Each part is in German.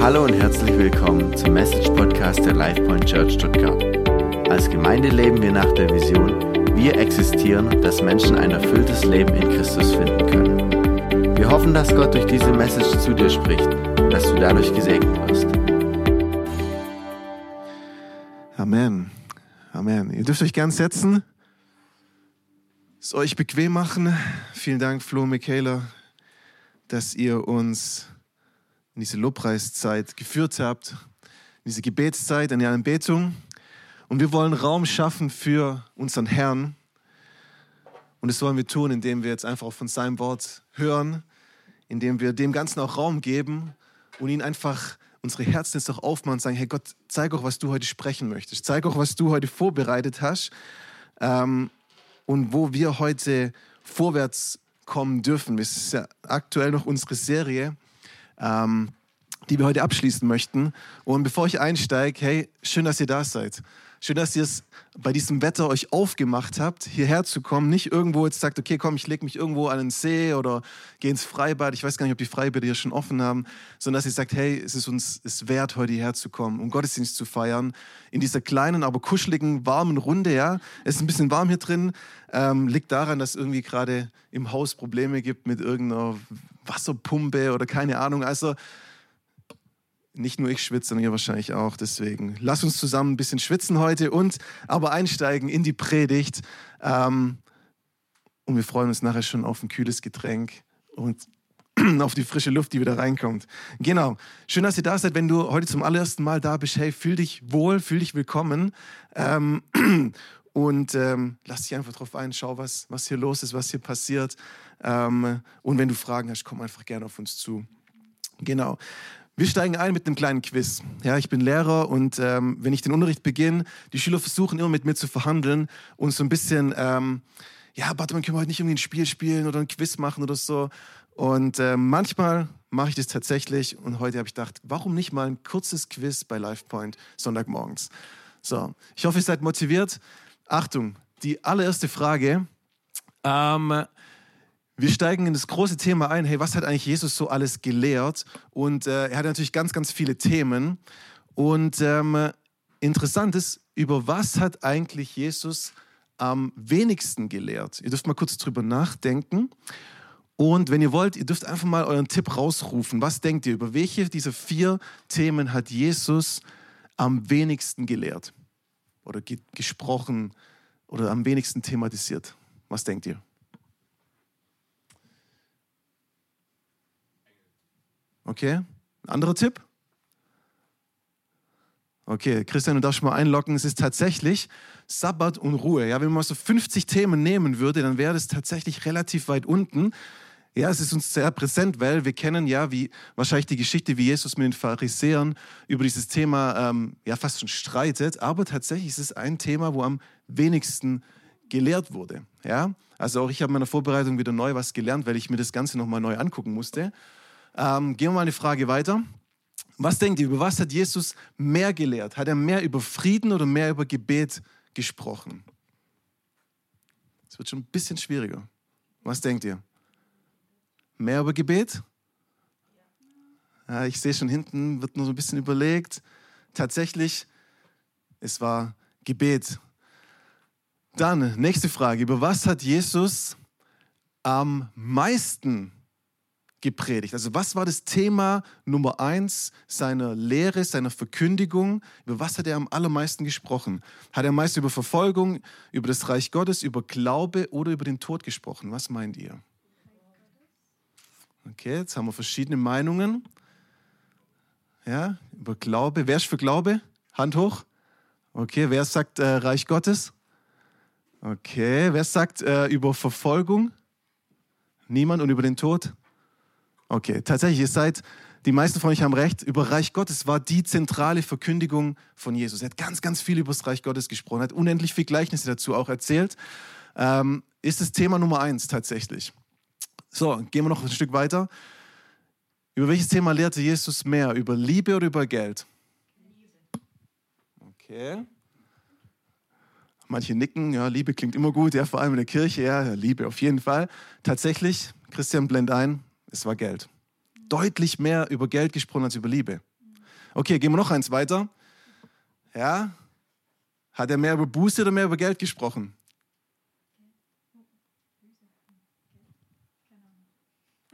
Hallo und herzlich willkommen zum Message Podcast der LifePoint Church Stuttgart. Als Gemeinde leben wir nach der Vision, wir existieren, dass Menschen ein erfülltes Leben in Christus finden können. Wir hoffen, dass Gott durch diese Message zu dir spricht und dass du dadurch gesegnet wirst. Amen. Amen. Ihr dürft euch gern setzen. Es euch bequem machen. Vielen Dank, Flo und Michaela, dass ihr uns in diese Lobpreiszeit geführt habt, in diese Gebetszeit, in die Anbetung. Und wir wollen Raum schaffen für unseren Herrn. Und das wollen wir tun, indem wir jetzt einfach von seinem Wort hören, indem wir dem Ganzen auch Raum geben und ihn einfach unsere Herzen jetzt auch aufmachen und sagen, hey Gott, zeig auch, was du heute sprechen möchtest. Zeig auch, was du heute vorbereitet hast ähm, und wo wir heute vorwärts kommen dürfen. Das ist ja aktuell noch unsere Serie ähm, die wir heute abschließen möchten. Und bevor ich einsteige, hey, schön, dass ihr da seid. Schön, dass ihr es bei diesem Wetter euch aufgemacht habt, hierher zu kommen. Nicht irgendwo jetzt sagt, okay, komm, ich lege mich irgendwo an den See oder gehe ins Freibad. Ich weiß gar nicht, ob die Freibäder hier schon offen haben, sondern dass ihr sagt, hey, es ist uns es wert, heute hierher zu kommen, um Gottesdienst zu feiern. In dieser kleinen, aber kuscheligen, warmen Runde, ja. Es ist ein bisschen warm hier drin. Ähm, liegt daran, dass irgendwie gerade im Haus Probleme gibt mit irgendeiner Wasserpumpe oder keine Ahnung. Also nicht nur ich schwitze, sondern ihr wahrscheinlich auch. Deswegen lasst uns zusammen ein bisschen schwitzen heute und aber einsteigen in die Predigt. Ähm, und wir freuen uns nachher schon auf ein kühles Getränk und auf die frische Luft, die wieder reinkommt. Genau. Schön, dass ihr da seid. Wenn du heute zum allerersten Mal da bist, hey, fühl dich wohl, fühl dich willkommen. Ähm, und ähm, lass dich einfach drauf ein, schau, was, was hier los ist, was hier passiert. Ähm, und wenn du Fragen hast, komm einfach gerne auf uns zu. Genau. Wir steigen ein mit einem kleinen Quiz. Ja, ich bin Lehrer und ähm, wenn ich den Unterricht beginne, die Schüler versuchen immer mit mir zu verhandeln und so ein bisschen, ähm, ja, man können wir heute nicht irgendwie ein Spiel spielen oder ein Quiz machen oder so. Und äh, manchmal mache ich das tatsächlich und heute habe ich gedacht, warum nicht mal ein kurzes Quiz bei LivePoint Sonntagmorgens? So, ich hoffe, ihr seid motiviert. Achtung, die allererste Frage. Ähm, wir steigen in das große Thema ein. Hey, was hat eigentlich Jesus so alles gelehrt? Und äh, er hat natürlich ganz, ganz viele Themen. Und ähm, interessant ist, über was hat eigentlich Jesus am wenigsten gelehrt? Ihr dürft mal kurz drüber nachdenken. Und wenn ihr wollt, ihr dürft einfach mal euren Tipp rausrufen. Was denkt ihr? Über welche dieser vier Themen hat Jesus am wenigsten gelehrt? Oder ge gesprochen oder am wenigsten thematisiert? Was denkt ihr? Okay, ein anderer Tipp? Okay, Christian, du darfst mal einloggen. Es ist tatsächlich Sabbat und Ruhe. Ja, wenn man so 50 Themen nehmen würde, dann wäre das tatsächlich relativ weit unten. Ja, es ist uns sehr präsent, weil wir kennen ja wie wahrscheinlich die Geschichte, wie Jesus mit den Pharisäern über dieses Thema ähm, ja fast schon streitet. Aber tatsächlich ist es ein Thema, wo am wenigsten gelehrt wurde. Ja, also auch ich habe in meiner Vorbereitung wieder neu was gelernt, weil ich mir das Ganze nochmal neu angucken musste. Ähm, gehen wir mal eine Frage weiter. Was denkt ihr, über was hat Jesus mehr gelehrt? Hat er mehr über Frieden oder mehr über Gebet gesprochen? Es wird schon ein bisschen schwieriger. Was denkt ihr? Mehr über Gebet? Ja, ich sehe schon hinten, wird nur so ein bisschen überlegt. Tatsächlich, es war Gebet. Dann, nächste Frage. Über was hat Jesus am meisten gepredigt? Also was war das Thema Nummer eins seiner Lehre, seiner Verkündigung? Über was hat er am allermeisten gesprochen? Hat er meist über Verfolgung, über das Reich Gottes, über Glaube oder über den Tod gesprochen? Was meint ihr? Okay, jetzt haben wir verschiedene Meinungen. Ja, über Glaube. Wer ist für Glaube? Hand hoch. Okay, wer sagt äh, Reich Gottes? Okay, wer sagt äh, über Verfolgung? Niemand und über den Tod? Okay, tatsächlich, ihr seid, die meisten von euch haben recht, über Reich Gottes war die zentrale Verkündigung von Jesus. Er hat ganz, ganz viel über das Reich Gottes gesprochen, hat unendlich viele Gleichnisse dazu auch erzählt. Ähm, ist das Thema Nummer eins tatsächlich. So, gehen wir noch ein Stück weiter. Über welches Thema lehrte Jesus mehr? Über Liebe oder über Geld? Okay. Manche nicken, ja, Liebe klingt immer gut, ja, vor allem in der Kirche, ja, Liebe auf jeden Fall. Tatsächlich, Christian blend ein, es war Geld. Deutlich mehr über Geld gesprochen als über Liebe. Okay, gehen wir noch eins weiter. Ja? Hat er mehr über Buße oder mehr über Geld gesprochen?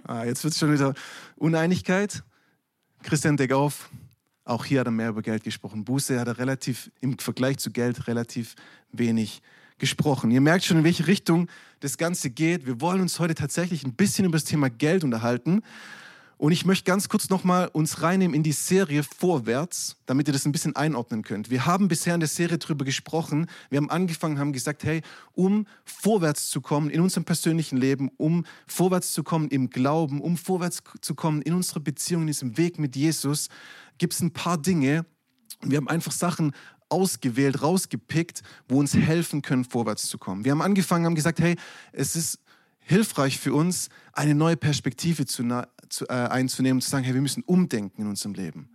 Ah, jetzt wird es schon wieder Uneinigkeit. Christian, deck auf. Auch hier hat er mehr über Geld gesprochen. Buße hat er relativ im Vergleich zu Geld relativ wenig gesprochen. Ihr merkt schon, in welche Richtung das Ganze geht. Wir wollen uns heute tatsächlich ein bisschen über das Thema Geld unterhalten. Und ich möchte ganz kurz nochmal uns reinnehmen in die Serie Vorwärts, damit ihr das ein bisschen einordnen könnt. Wir haben bisher in der Serie darüber gesprochen. Wir haben angefangen, haben gesagt, hey, um vorwärts zu kommen in unserem persönlichen Leben, um vorwärts zu kommen im Glauben, um vorwärts zu kommen in unserer Beziehung, in diesem Weg mit Jesus, gibt es ein paar Dinge. Wir haben einfach Sachen ausgewählt, rausgepickt, wo uns helfen können, vorwärts zu kommen. Wir haben angefangen, haben gesagt, hey, es ist hilfreich für uns, eine neue Perspektive zu, zu, äh, einzunehmen und zu sagen, hey, wir müssen umdenken in unserem Leben.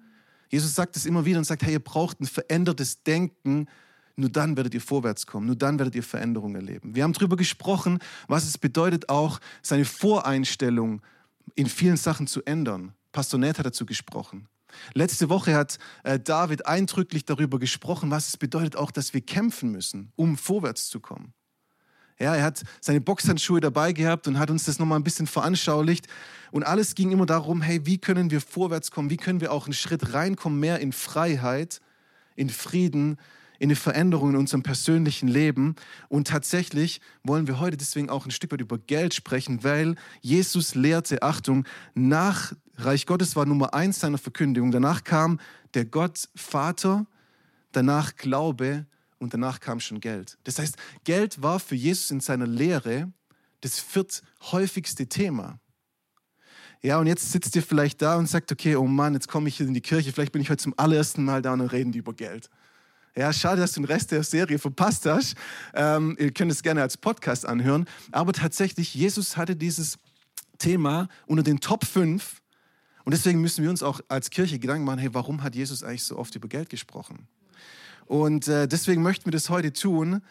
Jesus sagt es immer wieder und sagt, hey, ihr braucht ein verändertes Denken, nur dann werdet ihr vorwärts kommen, nur dann werdet ihr Veränderungen erleben. Wir haben darüber gesprochen, was es bedeutet, auch seine Voreinstellung in vielen Sachen zu ändern. Pastor Ned hat dazu gesprochen. Letzte Woche hat äh, David eindrücklich darüber gesprochen, was es bedeutet auch, dass wir kämpfen müssen, um vorwärts zu kommen. Ja, er hat seine Boxhandschuhe dabei gehabt und hat uns das nochmal ein bisschen veranschaulicht. Und alles ging immer darum, hey, wie können wir vorwärts kommen? Wie können wir auch einen Schritt reinkommen, mehr in Freiheit, in Frieden, in eine Veränderung in unserem persönlichen Leben. Und tatsächlich wollen wir heute deswegen auch ein Stück weit über Geld sprechen, weil Jesus lehrte, Achtung, nach Reich Gottes war Nummer eins seiner Verkündigung. Danach kam der Gott Vater, danach Glaube und danach kam schon Geld. Das heißt, Geld war für Jesus in seiner Lehre das vierthäufigste Thema. Ja, und jetzt sitzt ihr vielleicht da und sagt, okay, oh Mann, jetzt komme ich hier in die Kirche, vielleicht bin ich heute zum allerersten Mal da und reden die über Geld. Ja, schade, dass du den Rest der Serie verpasst hast. Ähm, ihr könnt es gerne als Podcast anhören. Aber tatsächlich, Jesus hatte dieses Thema unter den Top 5. Und deswegen müssen wir uns auch als Kirche Gedanken machen, hey, warum hat Jesus eigentlich so oft über Geld gesprochen? Und äh, deswegen möchten wir das heute tun.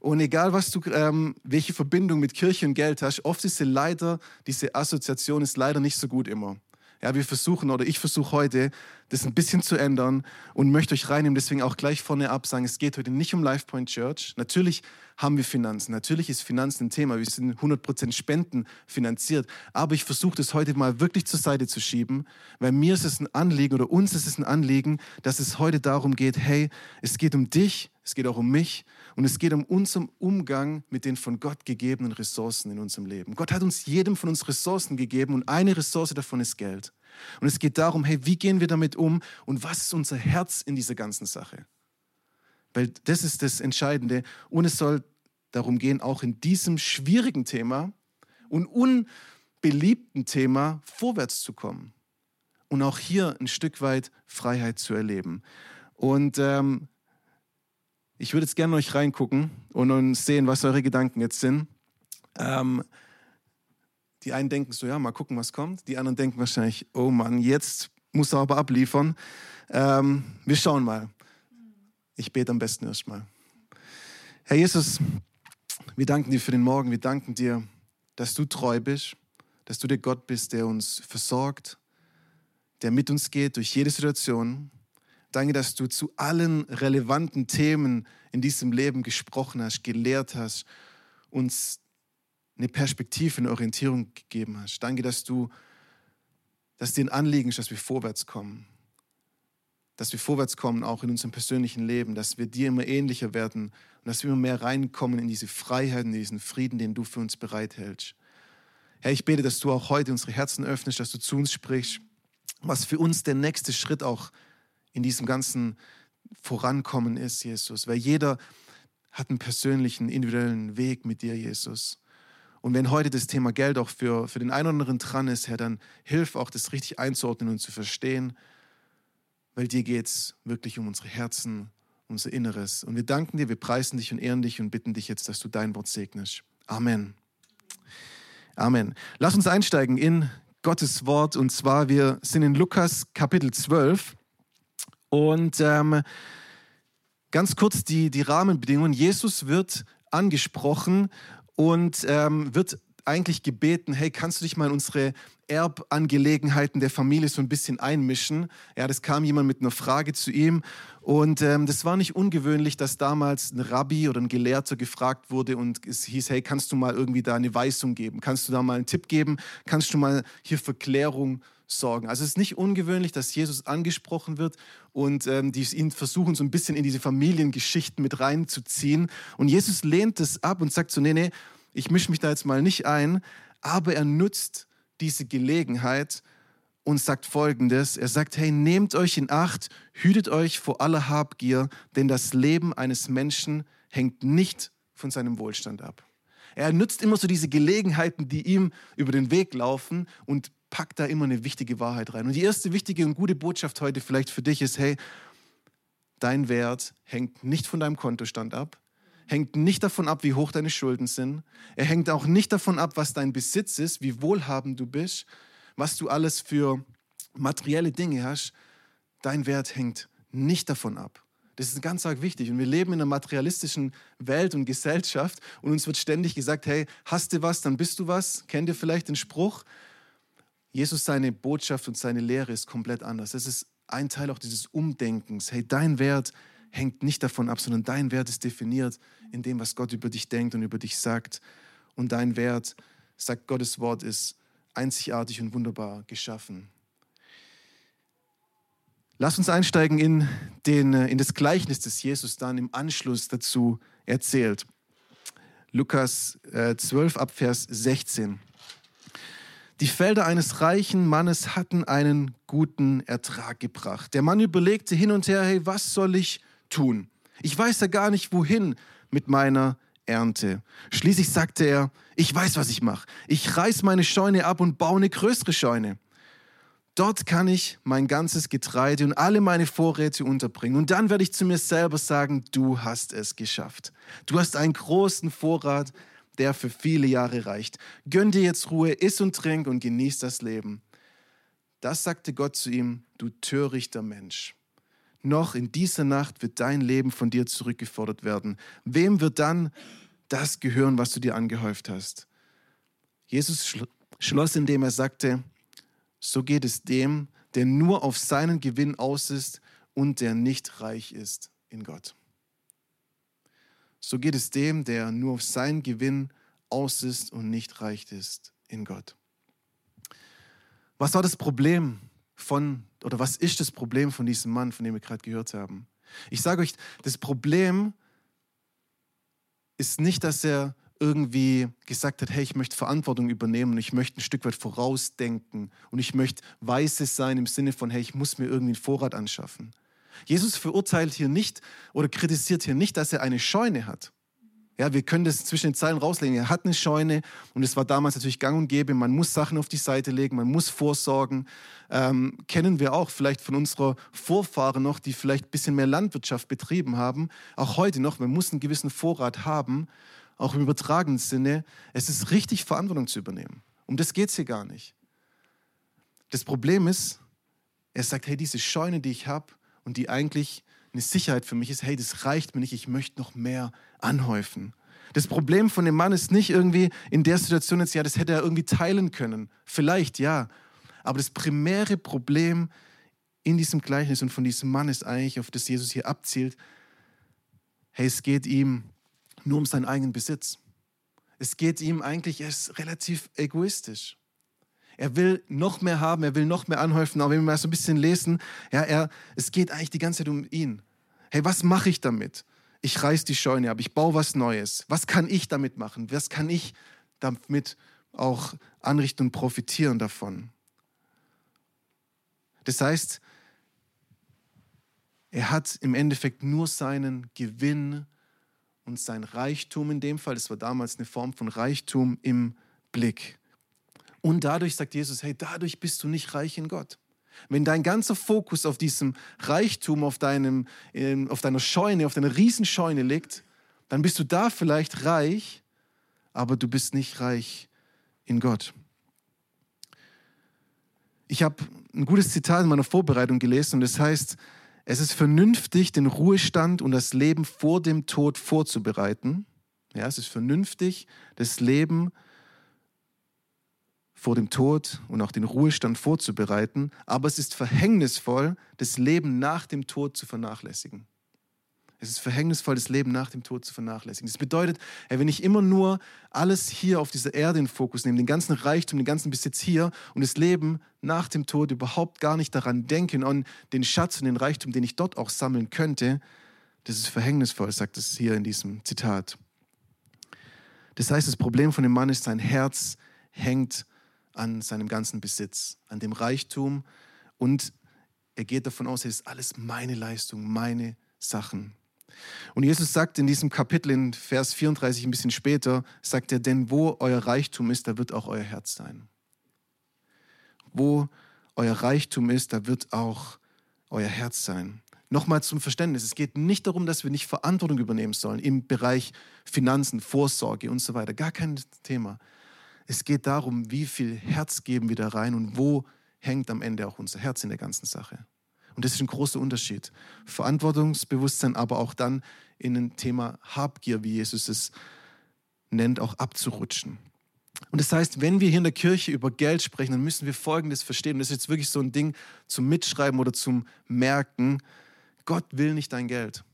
Und egal, was du, ähm, welche Verbindung mit Kirche und Geld hast, oft ist sie leider, diese Assoziation ist leider nicht so gut immer. Ja, wir versuchen oder ich versuche heute, das ein bisschen zu ändern und möchte euch reinnehmen, deswegen auch gleich vorne ab sagen, es geht heute nicht um LifePoint Church. Natürlich haben wir Finanzen, natürlich ist Finanzen ein Thema, wir sind 100% Spenden finanziert, aber ich versuche das heute mal wirklich zur Seite zu schieben, weil mir ist es ein Anliegen oder uns ist es ein Anliegen, dass es heute darum geht, hey, es geht um dich, es geht auch um mich und es geht um unseren Umgang mit den von Gott gegebenen Ressourcen in unserem Leben. Gott hat uns jedem von uns Ressourcen gegeben und eine Ressource davon ist Geld. Und es geht darum, hey, wie gehen wir damit um und was ist unser Herz in dieser ganzen Sache? Weil das ist das Entscheidende. Und es soll darum gehen, auch in diesem schwierigen Thema und unbeliebten Thema vorwärts zu kommen. Und auch hier ein Stück weit Freiheit zu erleben. Und ähm, ich würde jetzt gerne euch reingucken und sehen, was eure Gedanken jetzt sind. Ähm, die einen denken so, ja, mal gucken, was kommt. Die anderen denken wahrscheinlich, oh Mann, jetzt muss er aber abliefern. Ähm, wir schauen mal. Ich bete am besten erstmal. Herr Jesus, wir danken dir für den Morgen. Wir danken dir, dass du treu bist, dass du der Gott bist, der uns versorgt, der mit uns geht durch jede Situation. Danke, dass du zu allen relevanten Themen in diesem Leben gesprochen hast, gelehrt hast, uns eine Perspektive, eine Orientierung gegeben hast. Danke, dass du, dass dir ein Anliegen ist, dass wir vorwärts kommen. Dass wir vorwärts kommen, auch in unserem persönlichen Leben, dass wir dir immer ähnlicher werden und dass wir immer mehr reinkommen in diese Freiheit, in diesen Frieden, den du für uns bereithältst. Herr, ich bete, dass du auch heute unsere Herzen öffnest, dass du zu uns sprichst, was für uns der nächste Schritt auch ist in diesem ganzen Vorankommen ist, Jesus. Weil jeder hat einen persönlichen, individuellen Weg mit dir, Jesus. Und wenn heute das Thema Geld auch für, für den einen oder anderen dran ist, Herr, dann hilf auch, das richtig einzuordnen und zu verstehen, weil dir geht es wirklich um unsere Herzen, unser Inneres. Und wir danken dir, wir preisen dich und ehren dich und bitten dich jetzt, dass du dein Wort segnest. Amen. Amen. Lass uns einsteigen in Gottes Wort und zwar, wir sind in Lukas Kapitel 12. Und ähm, ganz kurz die, die Rahmenbedingungen. Jesus wird angesprochen und ähm, wird eigentlich gebeten, hey, kannst du dich mal in unsere Erbangelegenheiten der Familie so ein bisschen einmischen? Ja, das kam jemand mit einer Frage zu ihm und ähm, das war nicht ungewöhnlich, dass damals ein Rabbi oder ein Gelehrter gefragt wurde und es hieß, hey, kannst du mal irgendwie da eine Weisung geben? Kannst du da mal einen Tipp geben? Kannst du mal hier für Klärung sorgen? Also es ist nicht ungewöhnlich, dass Jesus angesprochen wird und ähm, die ihn versuchen, so ein bisschen in diese Familiengeschichten mit reinzuziehen. Und Jesus lehnt es ab und sagt so, nee, nee, ich mische mich da jetzt mal nicht ein, aber er nutzt diese Gelegenheit und sagt folgendes. Er sagt, hey, nehmt euch in Acht, hütet euch vor aller Habgier, denn das Leben eines Menschen hängt nicht von seinem Wohlstand ab. Er nutzt immer so diese Gelegenheiten, die ihm über den Weg laufen und packt da immer eine wichtige Wahrheit rein. Und die erste wichtige und gute Botschaft heute vielleicht für dich ist, hey, dein Wert hängt nicht von deinem Kontostand ab, hängt nicht davon ab, wie hoch deine Schulden sind. Er hängt auch nicht davon ab, was dein Besitz ist, wie wohlhabend du bist, was du alles für materielle Dinge hast. Dein Wert hängt nicht davon ab. Das ist ganz arg wichtig. Und wir leben in einer materialistischen Welt und Gesellschaft und uns wird ständig gesagt, hey, hast du was, dann bist du was. Kennt ihr vielleicht den Spruch? Jesus, seine Botschaft und seine Lehre ist komplett anders. Das ist ein Teil auch dieses Umdenkens. Hey, dein Wert hängt nicht davon ab, sondern dein Wert ist definiert in dem, was Gott über dich denkt und über dich sagt. Und dein Wert, sagt Gottes Wort, ist einzigartig und wunderbar geschaffen. Lass uns einsteigen in, den, in das Gleichnis, das Jesus dann im Anschluss dazu erzählt. Lukas 12 äh, ab Vers 16. Die Felder eines reichen Mannes hatten einen guten Ertrag gebracht. Der Mann überlegte hin und her, hey, was soll ich tun. Ich weiß ja gar nicht, wohin mit meiner Ernte. Schließlich sagte er, ich weiß, was ich mache. Ich reiß meine Scheune ab und baue eine größere Scheune. Dort kann ich mein ganzes Getreide und alle meine Vorräte unterbringen. Und dann werde ich zu mir selber sagen, du hast es geschafft. Du hast einen großen Vorrat, der für viele Jahre reicht. Gönn dir jetzt Ruhe, iss und trink und genieß das Leben. Das sagte Gott zu ihm, du törichter Mensch noch in dieser Nacht wird dein Leben von dir zurückgefordert werden. Wem wird dann das gehören, was du dir angehäuft hast? Jesus schloss, indem er sagte, so geht es dem, der nur auf seinen Gewinn aus ist und der nicht reich ist in Gott. So geht es dem, der nur auf seinen Gewinn aus ist und nicht reich ist in Gott. Was war das Problem von, oder was ist das Problem von diesem Mann, von dem wir gerade gehört haben? Ich sage euch, das Problem ist nicht, dass er irgendwie gesagt hat, hey, ich möchte Verantwortung übernehmen und ich möchte ein Stück weit vorausdenken und ich möchte weise sein im Sinne von, hey, ich muss mir irgendwie einen Vorrat anschaffen. Jesus verurteilt hier nicht oder kritisiert hier nicht, dass er eine Scheune hat. Ja, wir können das zwischen den Zeilen rauslegen. Er hat eine Scheune und es war damals natürlich gang und gäbe. Man muss Sachen auf die Seite legen, man muss vorsorgen. Ähm, kennen wir auch vielleicht von unserer Vorfahren noch, die vielleicht ein bisschen mehr Landwirtschaft betrieben haben. Auch heute noch, man muss einen gewissen Vorrat haben, auch im übertragenen Sinne. Es ist richtig, Verantwortung zu übernehmen. Um das geht es hier gar nicht. Das Problem ist, er sagt, hey, diese Scheune, die ich habe und die eigentlich eine Sicherheit für mich ist, hey, das reicht mir nicht, ich möchte noch mehr anhäufen. Das Problem von dem Mann ist nicht irgendwie in der Situation jetzt, ja, das hätte er irgendwie teilen können. Vielleicht, ja. Aber das primäre Problem in diesem Gleichnis und von diesem Mann ist eigentlich, auf das Jesus hier abzielt, hey, es geht ihm nur um seinen eigenen Besitz. Es geht ihm eigentlich, er ist relativ egoistisch. Er will noch mehr haben, er will noch mehr anhäufen, aber wenn wir mal so ein bisschen lesen, ja, er, es geht eigentlich die ganze Zeit um ihn. Hey, was mache ich damit? Ich reiß die Scheune ab, ich baue was Neues. Was kann ich damit machen? Was kann ich damit auch anrichten und profitieren davon? Das heißt, er hat im Endeffekt nur seinen Gewinn und sein Reichtum in dem Fall, das war damals eine Form von Reichtum im Blick. Und dadurch sagt Jesus, hey, dadurch bist du nicht reich in Gott. Wenn dein ganzer Fokus auf diesem Reichtum, auf, deinem, auf deiner Scheune, auf deiner Riesenscheune liegt, dann bist du da vielleicht reich, aber du bist nicht reich in Gott. Ich habe ein gutes Zitat in meiner Vorbereitung gelesen und es das heißt, es ist vernünftig, den Ruhestand und das Leben vor dem Tod vorzubereiten. Ja, es ist vernünftig, das Leben vor dem Tod und auch den Ruhestand vorzubereiten, aber es ist verhängnisvoll, das Leben nach dem Tod zu vernachlässigen. Es ist verhängnisvoll, das Leben nach dem Tod zu vernachlässigen. Das bedeutet, wenn ich immer nur alles hier auf dieser Erde in Fokus nehme, den ganzen Reichtum, den ganzen Besitz hier und das Leben nach dem Tod überhaupt gar nicht daran denken, an den Schatz und den Reichtum, den ich dort auch sammeln könnte, das ist verhängnisvoll, sagt es hier in diesem Zitat. Das heißt, das Problem von dem Mann ist, sein Herz hängt an seinem ganzen Besitz, an dem Reichtum und er geht davon aus, es ist alles meine Leistung, meine Sachen. Und Jesus sagt in diesem Kapitel in Vers 34 ein bisschen später, sagt er, denn wo euer Reichtum ist, da wird auch euer Herz sein. Wo euer Reichtum ist, da wird auch euer Herz sein. Nochmal zum Verständnis, es geht nicht darum, dass wir nicht Verantwortung übernehmen sollen im Bereich Finanzen, Vorsorge und so weiter. Gar kein Thema. Es geht darum, wie viel Herz geben wir da rein und wo hängt am Ende auch unser Herz in der ganzen Sache. Und das ist ein großer Unterschied. Verantwortungsbewusstsein, aber auch dann in ein Thema Habgier, wie Jesus es nennt, auch abzurutschen. Und das heißt, wenn wir hier in der Kirche über Geld sprechen, dann müssen wir Folgendes verstehen. Und das ist jetzt wirklich so ein Ding zum Mitschreiben oder zum Merken. Gott will nicht dein Geld.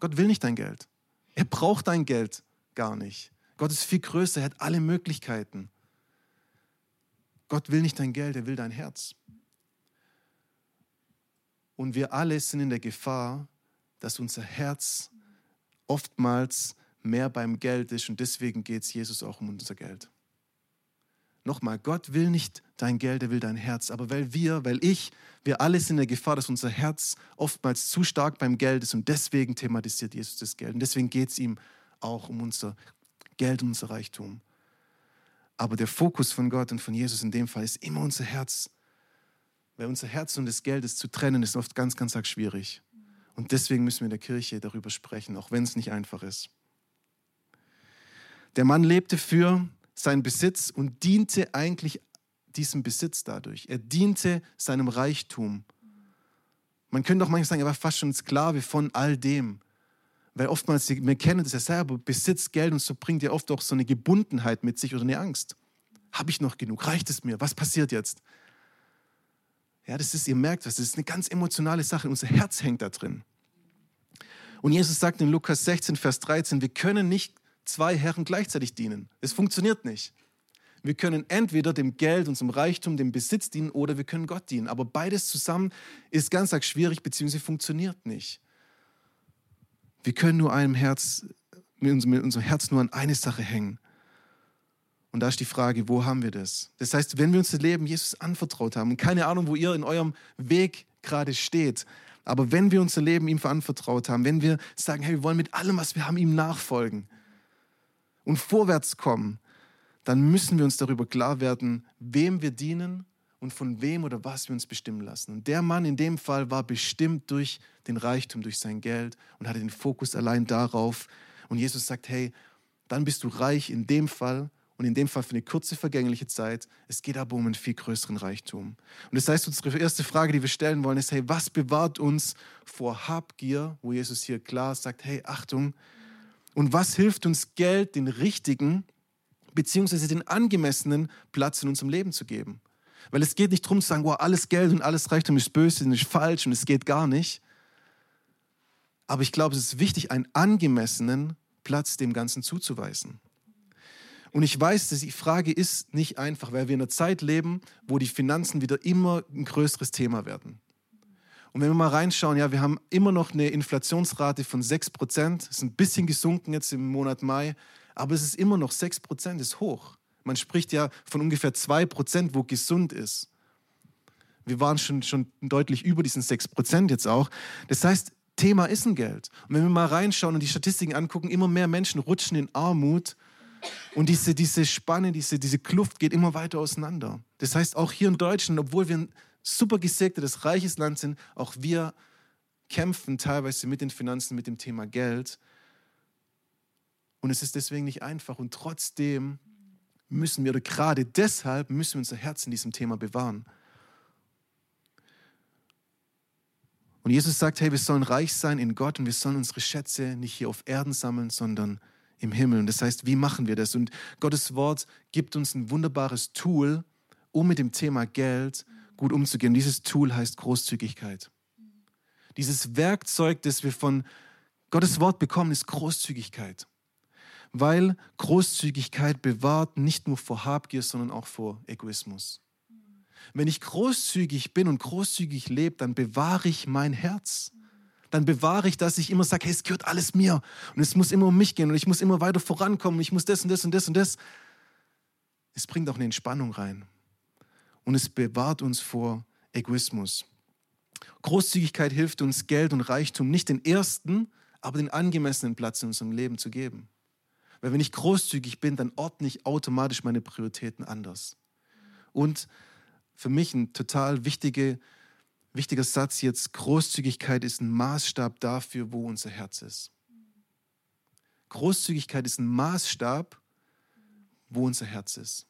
Gott will nicht dein Geld. Er braucht dein Geld gar nicht. Gott ist viel größer, er hat alle Möglichkeiten. Gott will nicht dein Geld, er will dein Herz. Und wir alle sind in der Gefahr, dass unser Herz oftmals mehr beim Geld ist und deswegen geht es Jesus auch um unser Geld. Nochmal, Gott will nicht dein Geld, er will dein Herz. Aber weil wir, weil ich, wir alle sind in der Gefahr, dass unser Herz oftmals zu stark beim Geld ist und deswegen thematisiert Jesus das Geld. Und deswegen geht es ihm auch um unser Geld, um unser Reichtum. Aber der Fokus von Gott und von Jesus in dem Fall ist immer unser Herz. Weil unser Herz und das Geld zu trennen, ist oft ganz, ganz arg schwierig. Und deswegen müssen wir in der Kirche darüber sprechen, auch wenn es nicht einfach ist. Der Mann lebte für seinen Besitz und diente eigentlich diesem Besitz dadurch. Er diente seinem Reichtum. Man könnte auch manchmal sagen, er war fast schon Sklave von all dem. Weil oftmals, wir kennen das ja selber, Besitz, Geld und so bringt ja oft auch so eine Gebundenheit mit sich oder eine Angst. Habe ich noch genug? Reicht es mir? Was passiert jetzt? Ja, das ist, ihr merkt das, das ist eine ganz emotionale Sache. Unser Herz hängt da drin. Und Jesus sagt in Lukas 16, Vers 13, wir können nicht zwei Herren gleichzeitig dienen. Es funktioniert nicht. Wir können entweder dem Geld, unserem Reichtum, dem Besitz dienen oder wir können Gott dienen. Aber beides zusammen ist ganz arg schwierig bzw. funktioniert nicht. Wir können nur einem Herz, mit unserem Herz nur an eine Sache hängen. Und da ist die Frage, wo haben wir das? Das heißt, wenn wir uns das Leben Jesus anvertraut haben, und keine Ahnung, wo ihr in eurem Weg gerade steht, aber wenn wir unser Leben ihm anvertraut haben, wenn wir sagen, hey, wir wollen mit allem, was wir haben, ihm nachfolgen, und vorwärts kommen, dann müssen wir uns darüber klar werden, wem wir dienen und von wem oder was wir uns bestimmen lassen. Und der Mann in dem Fall war bestimmt durch den Reichtum, durch sein Geld und hatte den Fokus allein darauf. Und Jesus sagt, hey, dann bist du reich in dem Fall und in dem Fall für eine kurze vergängliche Zeit. Es geht aber um einen viel größeren Reichtum. Und das heißt, unsere erste Frage, die wir stellen wollen, ist, hey, was bewahrt uns vor Habgier, wo Jesus hier klar sagt, hey, Achtung, und was hilft uns Geld, den richtigen beziehungsweise den angemessenen Platz in unserem Leben zu geben? Weil es geht nicht darum zu sagen, wow, alles Geld und alles Reichtum ist böse und ist falsch und es geht gar nicht. Aber ich glaube, es ist wichtig, einen angemessenen Platz dem Ganzen zuzuweisen. Und ich weiß, dass die Frage ist nicht einfach, weil wir in einer Zeit leben, wo die Finanzen wieder immer ein größeres Thema werden. Und wenn wir mal reinschauen, ja, wir haben immer noch eine Inflationsrate von 6 Prozent. Ist ein bisschen gesunken jetzt im Monat Mai, aber es ist immer noch 6 Prozent, ist hoch. Man spricht ja von ungefähr 2 Prozent, wo gesund ist. Wir waren schon, schon deutlich über diesen 6 Prozent jetzt auch. Das heißt, Thema ist ein Geld. Und wenn wir mal reinschauen und die Statistiken angucken, immer mehr Menschen rutschen in Armut und diese, diese Spanne, diese, diese Kluft geht immer weiter auseinander. Das heißt, auch hier in Deutschland, obwohl wir super gesegnetes, reiches Land sind, auch wir kämpfen teilweise mit den Finanzen, mit dem Thema Geld. Und es ist deswegen nicht einfach. Und trotzdem müssen wir, oder gerade deshalb müssen wir unser Herz in diesem Thema bewahren. Und Jesus sagt, hey, wir sollen reich sein in Gott und wir sollen unsere Schätze nicht hier auf Erden sammeln, sondern im Himmel. Und das heißt, wie machen wir das? Und Gottes Wort gibt uns ein wunderbares Tool, um mit dem Thema Geld gut umzugehen. Dieses Tool heißt Großzügigkeit. Dieses Werkzeug, das wir von Gottes Wort bekommen, ist Großzügigkeit. Weil Großzügigkeit bewahrt nicht nur vor Habgier, sondern auch vor Egoismus. Wenn ich großzügig bin und großzügig lebe, dann bewahre ich mein Herz. Dann bewahre ich, dass ich immer sage, hey, es gehört alles mir. Und es muss immer um mich gehen und ich muss immer weiter vorankommen. Ich muss das und das und das und das. Es bringt auch eine Entspannung rein. Und es bewahrt uns vor Egoismus. Großzügigkeit hilft uns, Geld und Reichtum nicht den ersten, aber den angemessenen Platz in unserem Leben zu geben. Weil wenn ich großzügig bin, dann ordne ich automatisch meine Prioritäten anders. Und für mich ein total wichtige, wichtiger Satz jetzt, Großzügigkeit ist ein Maßstab dafür, wo unser Herz ist. Großzügigkeit ist ein Maßstab, wo unser Herz ist.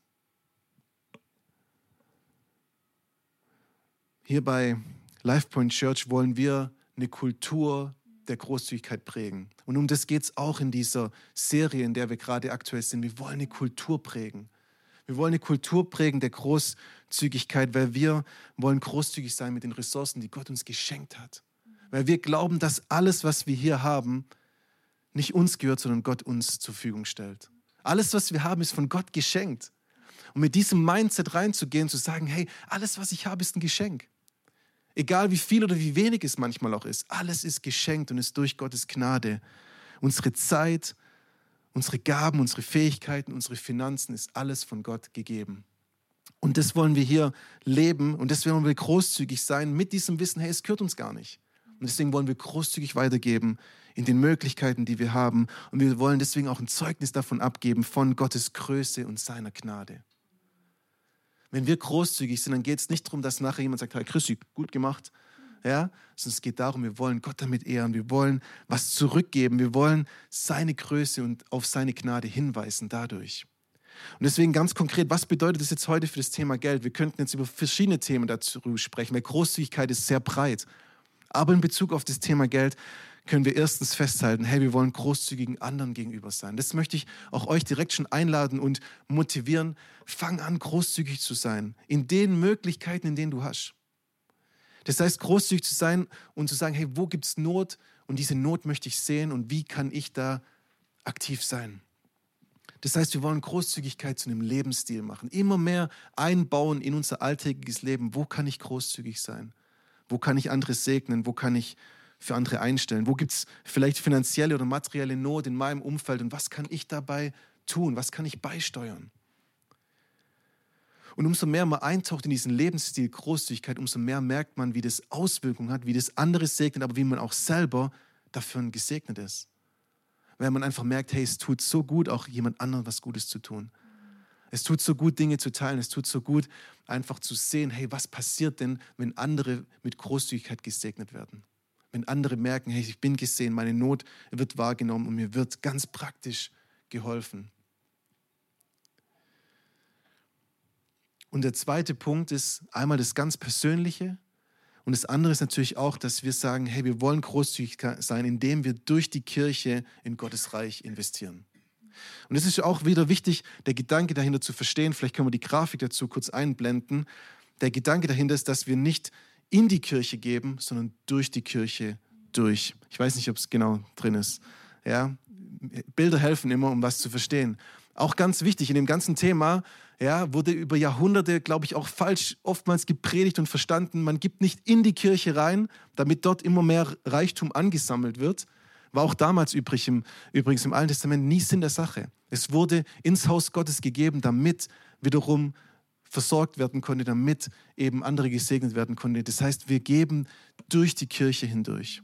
Hier bei LifePoint Church wollen wir eine Kultur der Großzügigkeit prägen. Und um das geht es auch in dieser Serie, in der wir gerade aktuell sind. Wir wollen eine Kultur prägen. Wir wollen eine Kultur prägen der Großzügigkeit, weil wir wollen großzügig sein mit den Ressourcen, die Gott uns geschenkt hat. Weil wir glauben, dass alles, was wir hier haben, nicht uns gehört, sondern Gott uns zur Verfügung stellt. Alles, was wir haben, ist von Gott geschenkt. Und mit diesem Mindset reinzugehen, zu sagen, hey, alles, was ich habe, ist ein Geschenk. Egal wie viel oder wie wenig es manchmal auch ist, alles ist geschenkt und ist durch Gottes Gnade. Unsere Zeit, unsere Gaben, unsere Fähigkeiten, unsere Finanzen ist alles von Gott gegeben. Und das wollen wir hier leben und deswegen wollen wir großzügig sein mit diesem Wissen, hey, es gehört uns gar nicht. Und deswegen wollen wir großzügig weitergeben in den Möglichkeiten, die wir haben. Und wir wollen deswegen auch ein Zeugnis davon abgeben von Gottes Größe und seiner Gnade. Wenn wir großzügig sind, dann geht es nicht darum, dass nachher jemand sagt, Herr Christi, gut gemacht. Ja, sondern es geht darum, wir wollen Gott damit ehren, wir wollen was zurückgeben, wir wollen seine Größe und auf seine Gnade hinweisen dadurch. Und deswegen ganz konkret, was bedeutet das jetzt heute für das Thema Geld? Wir könnten jetzt über verschiedene Themen dazu sprechen, weil Großzügigkeit ist sehr breit. Aber in Bezug auf das Thema Geld können wir erstens festhalten, hey, wir wollen großzügigen anderen gegenüber sein. Das möchte ich auch euch direkt schon einladen und motivieren. Fang an, großzügig zu sein in den Möglichkeiten, in denen du hast. Das heißt, großzügig zu sein und zu sagen, hey, wo gibt es Not und diese Not möchte ich sehen und wie kann ich da aktiv sein. Das heißt, wir wollen Großzügigkeit zu einem Lebensstil machen, immer mehr einbauen in unser alltägliches Leben. Wo kann ich großzügig sein? Wo kann ich andere segnen? Wo kann ich für andere einstellen? Wo gibt es vielleicht finanzielle oder materielle Not in meinem Umfeld und was kann ich dabei tun? Was kann ich beisteuern? Und umso mehr man eintaucht in diesen Lebensstil Großzügigkeit, umso mehr merkt man, wie das Auswirkungen hat, wie das andere segnet, aber wie man auch selber dafür gesegnet ist. Weil man einfach merkt, hey, es tut so gut, auch jemand anderem was Gutes zu tun. Es tut so gut, Dinge zu teilen. Es tut so gut, einfach zu sehen, hey, was passiert denn, wenn andere mit Großzügigkeit gesegnet werden? Wenn andere merken, hey, ich bin gesehen, meine Not wird wahrgenommen und mir wird ganz praktisch geholfen. Und der zweite Punkt ist einmal das ganz Persönliche. Und das andere ist natürlich auch, dass wir sagen, hey, wir wollen großzügig sein, indem wir durch die Kirche in Gottes Reich investieren. Und es ist auch wieder wichtig, der Gedanke dahinter zu verstehen. Vielleicht können wir die Grafik dazu kurz einblenden. Der Gedanke dahinter ist, dass wir nicht in die Kirche geben, sondern durch die Kirche durch. Ich weiß nicht, ob es genau drin ist. Ja? Bilder helfen immer, um was zu verstehen. Auch ganz wichtig in dem ganzen Thema, ja, wurde über Jahrhunderte, glaube ich, auch falsch oftmals gepredigt und verstanden. Man gibt nicht in die Kirche rein, damit dort immer mehr Reichtum angesammelt wird. War auch damals übrig im, übrigens im Alten Testament nie Sinn der Sache. Es wurde ins Haus Gottes gegeben, damit wiederum versorgt werden konnte, damit eben andere gesegnet werden konnte. Das heißt, wir geben durch die Kirche hindurch.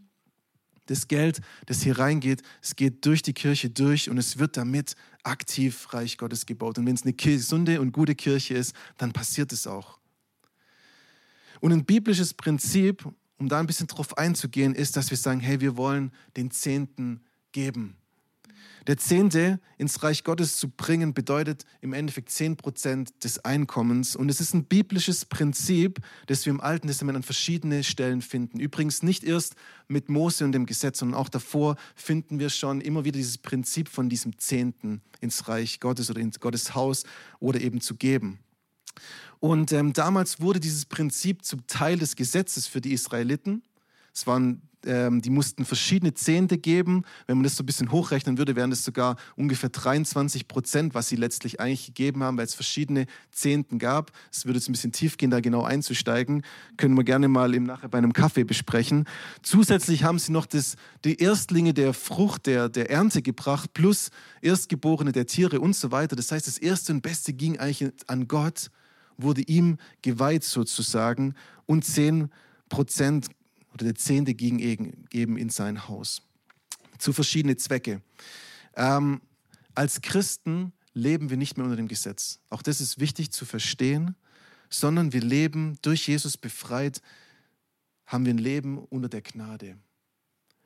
Das Geld, das hier reingeht, es geht durch die Kirche durch und es wird damit aktiv Reich Gottes gebaut. Und wenn es eine gesunde und gute Kirche ist, dann passiert es auch. Und ein biblisches Prinzip, um da ein bisschen drauf einzugehen, ist, dass wir sagen, hey, wir wollen den Zehnten geben. Der Zehnte ins Reich Gottes zu bringen, bedeutet im Endeffekt zehn Prozent des Einkommens. Und es ist ein biblisches Prinzip, das wir im Alten Testament an verschiedenen Stellen finden. Übrigens nicht erst mit Mose und dem Gesetz, sondern auch davor finden wir schon immer wieder dieses Prinzip von diesem Zehnten ins Reich Gottes oder ins Gottes Haus oder eben zu geben. Und ähm, damals wurde dieses Prinzip zum Teil des Gesetzes für die Israeliten. Es waren ähm, die mussten verschiedene Zehnte geben. Wenn man das so ein bisschen hochrechnen würde, wären das sogar ungefähr 23 Prozent, was sie letztlich eigentlich gegeben haben, weil es verschiedene Zehnten gab. Es würde jetzt ein bisschen tief gehen, da genau einzusteigen. Können wir gerne mal im Nachher bei einem Kaffee besprechen. Zusätzlich haben sie noch das, die Erstlinge der Frucht, der, der Ernte gebracht, plus Erstgeborene der Tiere und so weiter. Das heißt, das Erste und Beste ging eigentlich an Gott, wurde ihm geweiht sozusagen. Und 10 Prozent oder der Zehnte ging eben in sein Haus. Zu verschiedenen Zwecke. Ähm, als Christen leben wir nicht mehr unter dem Gesetz. Auch das ist wichtig zu verstehen, sondern wir leben durch Jesus befreit, haben wir ein Leben unter der Gnade.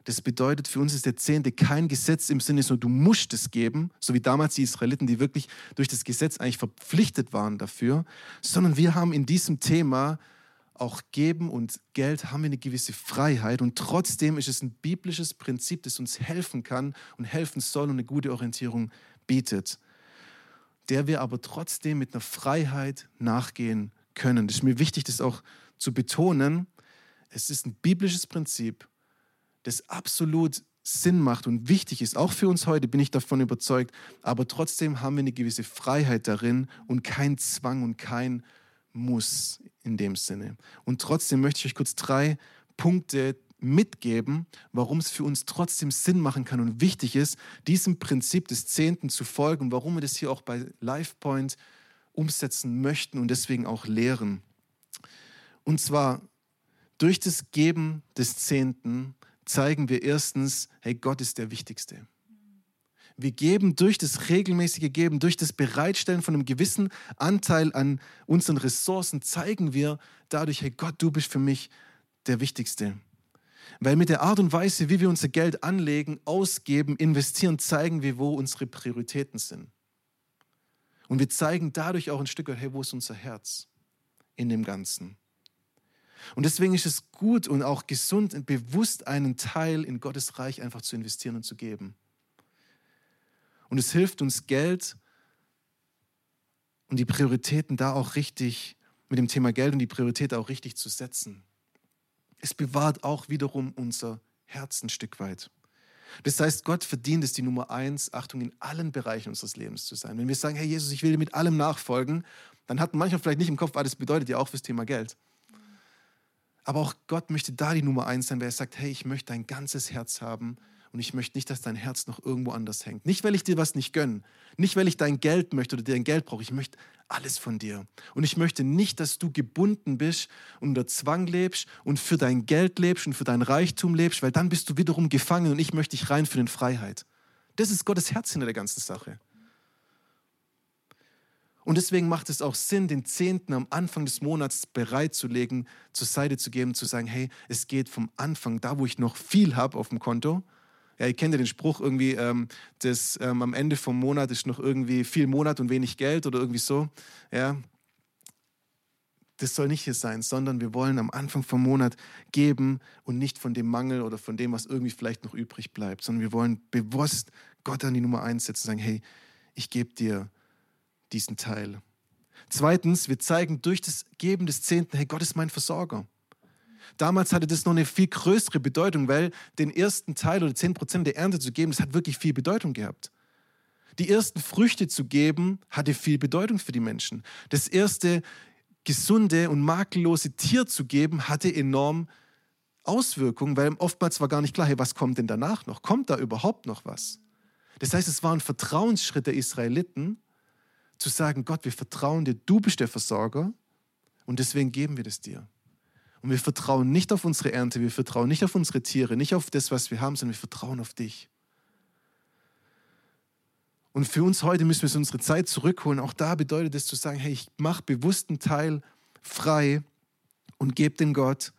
Das bedeutet, für uns ist der Zehnte kein Gesetz im Sinne, so du musst es geben, so wie damals die Israeliten, die wirklich durch das Gesetz eigentlich verpflichtet waren dafür, sondern wir haben in diesem Thema auch geben und Geld haben wir eine gewisse Freiheit und trotzdem ist es ein biblisches Prinzip, das uns helfen kann und helfen soll und eine gute Orientierung bietet, der wir aber trotzdem mit einer Freiheit nachgehen können. Das ist mir wichtig, das auch zu betonen. Es ist ein biblisches Prinzip, das absolut Sinn macht und wichtig ist, auch für uns heute bin ich davon überzeugt, aber trotzdem haben wir eine gewisse Freiheit darin und kein Zwang und kein muss in dem Sinne. Und trotzdem möchte ich euch kurz drei Punkte mitgeben, warum es für uns trotzdem Sinn machen kann und wichtig ist, diesem Prinzip des Zehnten zu folgen, warum wir das hier auch bei LifePoint umsetzen möchten und deswegen auch lehren. Und zwar durch das Geben des Zehnten zeigen wir erstens, hey, Gott ist der Wichtigste. Wir geben durch das regelmäßige Geben, durch das Bereitstellen von einem gewissen Anteil an unseren Ressourcen, zeigen wir dadurch, hey Gott, du bist für mich der Wichtigste. Weil mit der Art und Weise, wie wir unser Geld anlegen, ausgeben, investieren, zeigen wir, wo unsere Prioritäten sind. Und wir zeigen dadurch auch ein Stück weit, hey, wo ist unser Herz in dem Ganzen? Und deswegen ist es gut und auch gesund und bewusst einen Teil in Gottes Reich einfach zu investieren und zu geben. Und es hilft uns Geld und die Prioritäten da auch richtig, mit dem Thema Geld und die Priorität auch richtig zu setzen. Es bewahrt auch wiederum unser Herz ein Stück weit. Das heißt, Gott verdient es, die Nummer eins, Achtung, in allen Bereichen unseres Lebens zu sein. Wenn wir sagen, Herr Jesus, ich will dir mit allem nachfolgen, dann hat man manchmal vielleicht nicht im Kopf, ah, das bedeutet ja auch fürs Thema Geld. Aber auch Gott möchte da die Nummer eins sein, weil er sagt, hey, ich möchte dein ganzes Herz haben und ich möchte nicht, dass dein Herz noch irgendwo anders hängt. Nicht, weil ich dir was nicht gönne, nicht, weil ich dein Geld möchte oder dir dein Geld brauche. Ich möchte alles von dir. Und ich möchte nicht, dass du gebunden bist und unter Zwang lebst und für dein Geld lebst und für dein Reichtum lebst, weil dann bist du wiederum gefangen und ich möchte dich rein für den Freiheit. Das ist Gottes Herz hinter der ganzen Sache. Und deswegen macht es auch Sinn, den Zehnten am Anfang des Monats bereitzulegen, zur Seite zu geben, zu sagen, hey, es geht vom Anfang, da wo ich noch viel habe auf dem Konto, ja, ihr kennt ja den Spruch irgendwie, ähm, dass ähm, am Ende vom Monat ist noch irgendwie viel Monat und wenig Geld oder irgendwie so. Ja, das soll nicht hier sein, sondern wir wollen am Anfang vom Monat geben und nicht von dem Mangel oder von dem, was irgendwie vielleicht noch übrig bleibt, sondern wir wollen bewusst Gott an die Nummer eins setzen und sagen, hey, ich gebe dir diesen Teil. Zweitens, wir zeigen durch das Geben des Zehnten, hey, Gott ist mein Versorger. Damals hatte das noch eine viel größere Bedeutung, weil den ersten Teil oder 10% der Ernte zu geben, das hat wirklich viel Bedeutung gehabt. Die ersten Früchte zu geben, hatte viel Bedeutung für die Menschen. Das erste gesunde und makellose Tier zu geben, hatte enorm Auswirkungen, weil oftmals war gar nicht klar, hey, was kommt denn danach noch? Kommt da überhaupt noch was? Das heißt, es war ein Vertrauensschritt der Israeliten, zu sagen, Gott, wir vertrauen dir, du bist der Versorger und deswegen geben wir das dir. Und wir vertrauen nicht auf unsere Ernte, wir vertrauen nicht auf unsere Tiere, nicht auf das, was wir haben, sondern wir vertrauen auf dich. Und für uns heute müssen wir unsere Zeit zurückholen. Auch da bedeutet es zu sagen, hey, ich mache bewussten Teil frei und gebe dem Gott,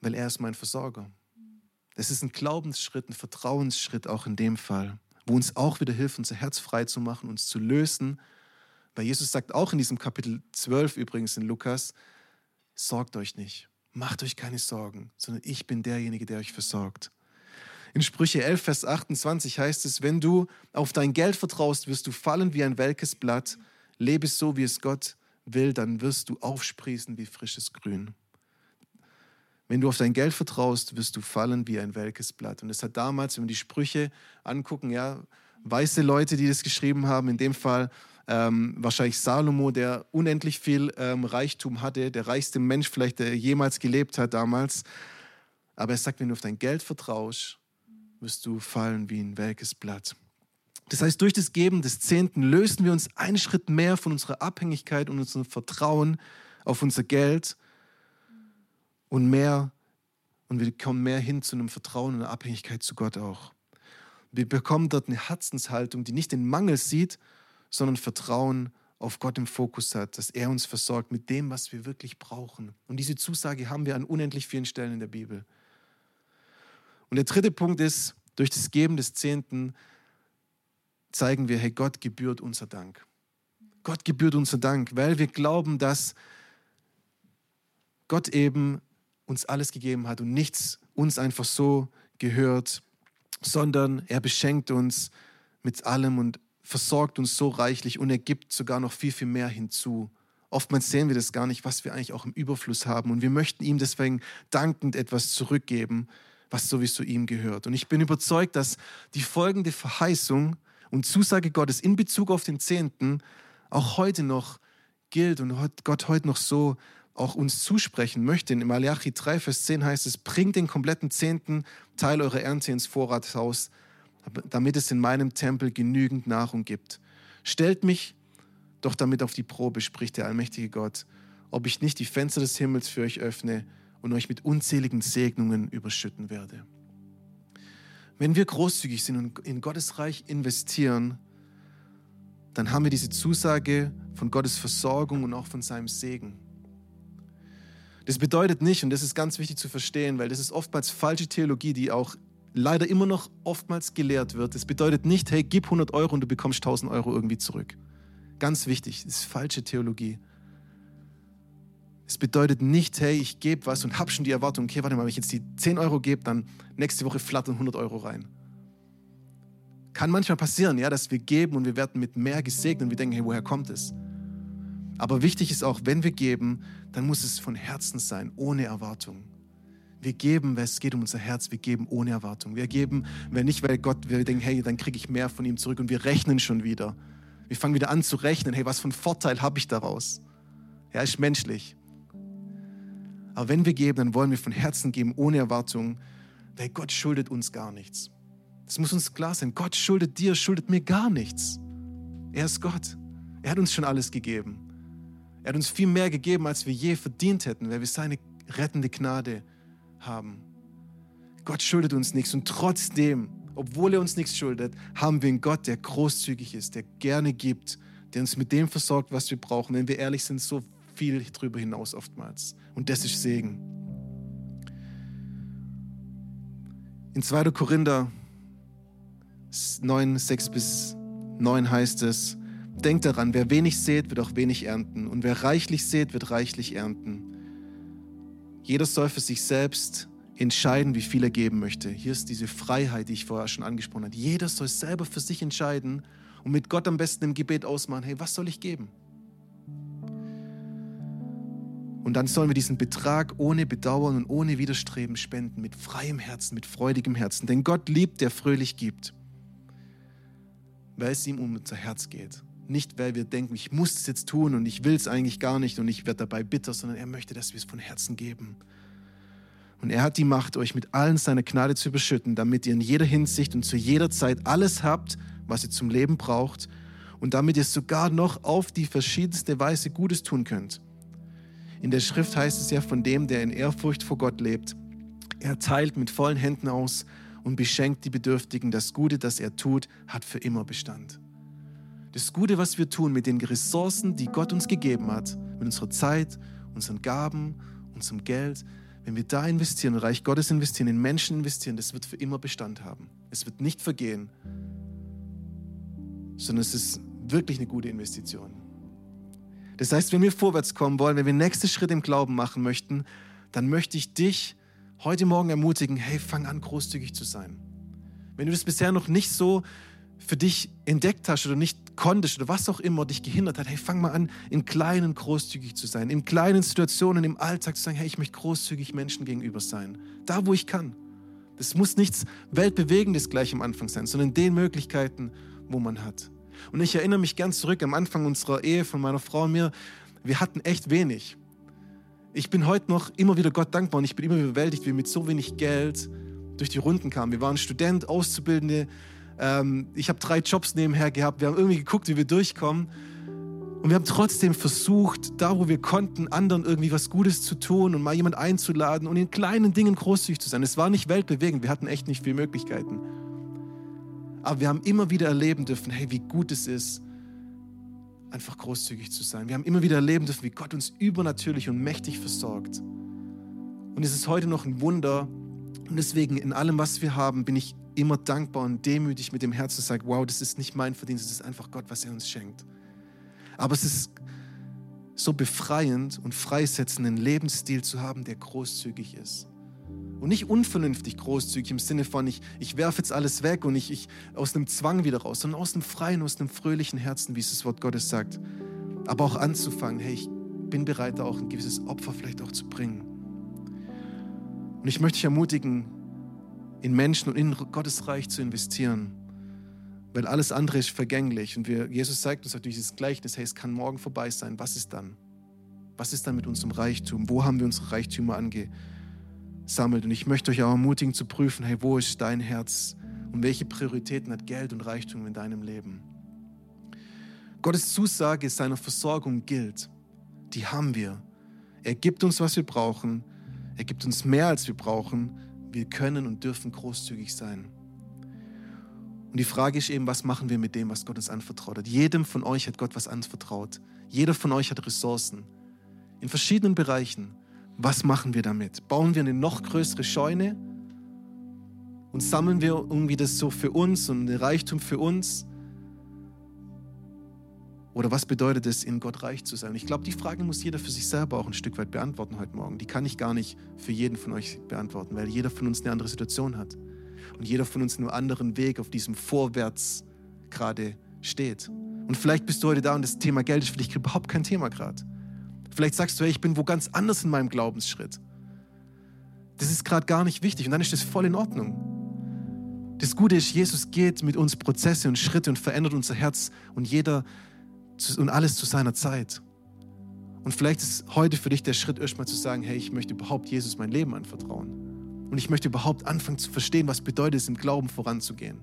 weil er ist mein Versorger. Das ist ein Glaubensschritt, ein Vertrauensschritt auch in dem Fall, wo uns auch wieder hilft, unser Herz frei zu machen, uns zu lösen. Weil Jesus sagt auch in diesem Kapitel 12 übrigens in Lukas, sorgt euch nicht, macht euch keine Sorgen, sondern ich bin derjenige, der euch versorgt. In Sprüche 11, Vers 28 heißt es, wenn du auf dein Geld vertraust, wirst du fallen wie ein welkes Blatt. Lebe so, wie es Gott will, dann wirst du aufsprießen wie frisches Grün. Wenn du auf dein Geld vertraust, wirst du fallen wie ein welkes Blatt. Und es hat damals, wenn wir die Sprüche angucken, ja, weiße Leute, die das geschrieben haben, in dem Fall ähm, wahrscheinlich Salomo, der unendlich viel ähm, Reichtum hatte, der reichste Mensch vielleicht, der jemals gelebt hat damals. Aber er sagt, wenn du auf dein Geld vertraust, wirst du fallen wie ein welkes Blatt. Das heißt, durch das Geben des Zehnten lösen wir uns einen Schritt mehr von unserer Abhängigkeit und unserem Vertrauen auf unser Geld und mehr und wir kommen mehr hin zu einem Vertrauen und einer Abhängigkeit zu Gott auch. Wir bekommen dort eine Herzenshaltung, die nicht den Mangel sieht, sondern Vertrauen auf Gott im Fokus hat, dass er uns versorgt mit dem, was wir wirklich brauchen. Und diese Zusage haben wir an unendlich vielen Stellen in der Bibel. Und der dritte Punkt ist, durch das Geben des Zehnten zeigen wir, hey, Gott gebührt unser Dank. Gott gebührt unser Dank, weil wir glauben, dass Gott eben uns alles gegeben hat und nichts uns einfach so gehört, sondern er beschenkt uns mit allem und versorgt uns so reichlich und er gibt sogar noch viel, viel mehr hinzu. Oftmals sehen wir das gar nicht, was wir eigentlich auch im Überfluss haben und wir möchten ihm deswegen dankend etwas zurückgeben, was sowieso ihm gehört. Und ich bin überzeugt, dass die folgende Verheißung und Zusage Gottes in Bezug auf den Zehnten auch heute noch gilt und Gott heute noch so auch uns zusprechen möchte. In Malachi 3, Vers 10 heißt es, bringt den kompletten zehnten Teil eurer Ernte ins Vorratshaus, damit es in meinem Tempel genügend Nahrung gibt. Stellt mich doch damit auf die Probe, spricht der allmächtige Gott, ob ich nicht die Fenster des Himmels für euch öffne und euch mit unzähligen Segnungen überschütten werde. Wenn wir großzügig sind und in Gottes Reich investieren, dann haben wir diese Zusage von Gottes Versorgung und auch von seinem Segen. Das bedeutet nicht, und das ist ganz wichtig zu verstehen, weil das ist oftmals falsche Theologie, die auch leider immer noch oftmals gelehrt wird. Das bedeutet nicht, hey, gib 100 Euro und du bekommst 1000 Euro irgendwie zurück. Ganz wichtig, das ist falsche Theologie. Es bedeutet nicht, hey, ich gebe was und habe schon die Erwartung, okay, warte mal, wenn ich jetzt die 10 Euro gebe, dann nächste Woche flattern 100 Euro rein. Kann manchmal passieren, ja, dass wir geben und wir werden mit mehr gesegnet und wir denken, hey, woher kommt es? Aber wichtig ist auch, wenn wir geben, dann muss es von Herzen sein, ohne Erwartung. Wir geben, weil es geht um unser Herz, wir geben ohne Erwartung. Wir geben, wenn nicht, weil Gott, wir denken, hey, dann kriege ich mehr von ihm zurück und wir rechnen schon wieder. Wir fangen wieder an zu rechnen, hey, was für einen Vorteil habe ich daraus? Ja, ist menschlich. Aber wenn wir geben, dann wollen wir von Herzen geben, ohne Erwartung, weil Gott schuldet uns gar nichts. Das muss uns klar sein. Gott schuldet dir, schuldet mir gar nichts. Er ist Gott. Er hat uns schon alles gegeben. Er hat uns viel mehr gegeben, als wir je verdient hätten, weil wir seine rettende Gnade haben. Gott schuldet uns nichts und trotzdem, obwohl er uns nichts schuldet, haben wir einen Gott, der großzügig ist, der gerne gibt, der uns mit dem versorgt, was wir brauchen. Wenn wir ehrlich sind, so viel darüber hinaus oftmals. Und das ist Segen. In 2. Korinther 9, 6 bis 9 heißt es, Denkt daran, wer wenig sät, wird auch wenig ernten. Und wer reichlich sät, wird reichlich ernten. Jeder soll für sich selbst entscheiden, wie viel er geben möchte. Hier ist diese Freiheit, die ich vorher schon angesprochen habe. Jeder soll selber für sich entscheiden und mit Gott am besten im Gebet ausmachen, hey, was soll ich geben? Und dann sollen wir diesen Betrag ohne Bedauern und ohne Widerstreben spenden, mit freiem Herzen, mit freudigem Herzen. Denn Gott liebt, der fröhlich gibt, weil es ihm um unser Herz geht. Nicht, weil wir denken, ich muss es jetzt tun und ich will es eigentlich gar nicht und ich werde dabei bitter, sondern er möchte, dass wir es von Herzen geben. Und er hat die Macht, euch mit allen seiner Gnade zu überschütten, damit ihr in jeder Hinsicht und zu jeder Zeit alles habt, was ihr zum Leben braucht und damit ihr sogar noch auf die verschiedenste Weise Gutes tun könnt. In der Schrift heißt es ja von dem, der in Ehrfurcht vor Gott lebt. Er teilt mit vollen Händen aus und beschenkt die Bedürftigen. Das Gute, das er tut, hat für immer Bestand. Das Gute, was wir tun mit den Ressourcen, die Gott uns gegeben hat, mit unserer Zeit, unseren Gaben, unserem Geld, wenn wir da investieren, Reich Gottes investieren, in Menschen investieren, das wird für immer Bestand haben. Es wird nicht vergehen, sondern es ist wirklich eine gute Investition. Das heißt, wenn wir vorwärts kommen wollen, wenn wir nächste Schritt im Glauben machen möchten, dann möchte ich dich heute Morgen ermutigen, hey, fang an, großzügig zu sein. Wenn du das bisher noch nicht so für dich entdeckt hast oder nicht konntest oder was auch immer dich gehindert hat, hey, fang mal an, in kleinen großzügig zu sein, in kleinen Situationen im Alltag zu sagen, hey, ich möchte großzügig Menschen gegenüber sein, da wo ich kann. Das muss nichts Weltbewegendes gleich am Anfang sein, sondern den Möglichkeiten, wo man hat. Und ich erinnere mich gern zurück am Anfang unserer Ehe von meiner Frau und mir, wir hatten echt wenig. Ich bin heute noch immer wieder Gott dankbar und ich bin immer überwältigt, wie wir mit so wenig Geld durch die Runden kamen. Wir waren Student, Auszubildende, ähm, ich habe drei Jobs nebenher gehabt. Wir haben irgendwie geguckt, wie wir durchkommen. Und wir haben trotzdem versucht, da wo wir konnten, anderen irgendwie was Gutes zu tun und mal jemand einzuladen und in kleinen Dingen großzügig zu sein. Es war nicht weltbewegend, wir hatten echt nicht viele Möglichkeiten. Aber wir haben immer wieder erleben dürfen, hey, wie gut es ist, einfach großzügig zu sein. Wir haben immer wieder erleben dürfen, wie Gott uns übernatürlich und mächtig versorgt. Und es ist heute noch ein Wunder. Und deswegen in allem, was wir haben, bin ich immer dankbar und demütig mit dem Herzen sagt, wow, das ist nicht mein Verdienst, es ist einfach Gott, was er uns schenkt. Aber es ist so befreiend und freisetzend, einen Lebensstil zu haben, der großzügig ist. Und nicht unvernünftig großzügig im Sinne von, ich, ich werfe jetzt alles weg und ich, ich aus einem Zwang wieder raus, sondern aus einem freien, aus einem fröhlichen Herzen, wie es das Wort Gottes sagt. Aber auch anzufangen, hey, ich bin bereit, da auch ein gewisses Opfer vielleicht auch zu bringen. Und ich möchte dich ermutigen, in Menschen und in Gottes Reich zu investieren. Weil alles andere ist vergänglich. Und wir, Jesus zeigt uns natürlich dieses Gleichnis, hey, es kann morgen vorbei sein. Was ist dann? Was ist dann mit unserem Reichtum? Wo haben wir unsere Reichtümer angesammelt? Und ich möchte euch auch ermutigen zu prüfen, hey, wo ist dein Herz? Und welche Prioritäten hat Geld und Reichtum in deinem Leben? Gottes Zusage seiner Versorgung gilt. Die haben wir. Er gibt uns, was wir brauchen. Er gibt uns mehr, als wir brauchen wir können und dürfen großzügig sein. Und die Frage ist eben, was machen wir mit dem, was Gott uns anvertraut hat? Jedem von euch hat Gott was anvertraut. Jeder von euch hat Ressourcen in verschiedenen Bereichen. Was machen wir damit? Bauen wir eine noch größere Scheune und sammeln wir irgendwie das so für uns und ein Reichtum für uns? Oder was bedeutet es, in Gott reich zu sein? Ich glaube, die Frage muss jeder für sich selber auch ein Stück weit beantworten heute Morgen. Die kann ich gar nicht für jeden von euch beantworten, weil jeder von uns eine andere Situation hat. Und jeder von uns einen anderen Weg auf diesem Vorwärts gerade steht. Und vielleicht bist du heute da und das Thema Geld ist für dich überhaupt kein Thema gerade. Vielleicht sagst du, hey, ich bin wo ganz anders in meinem Glaubensschritt. Das ist gerade gar nicht wichtig und dann ist das voll in Ordnung. Das Gute ist, Jesus geht mit uns Prozesse und Schritte und verändert unser Herz und jeder und alles zu seiner Zeit. Und vielleicht ist heute für dich der Schritt, erstmal zu sagen, hey, ich möchte überhaupt Jesus mein Leben anvertrauen. Und ich möchte überhaupt anfangen zu verstehen, was bedeutet es, im Glauben voranzugehen.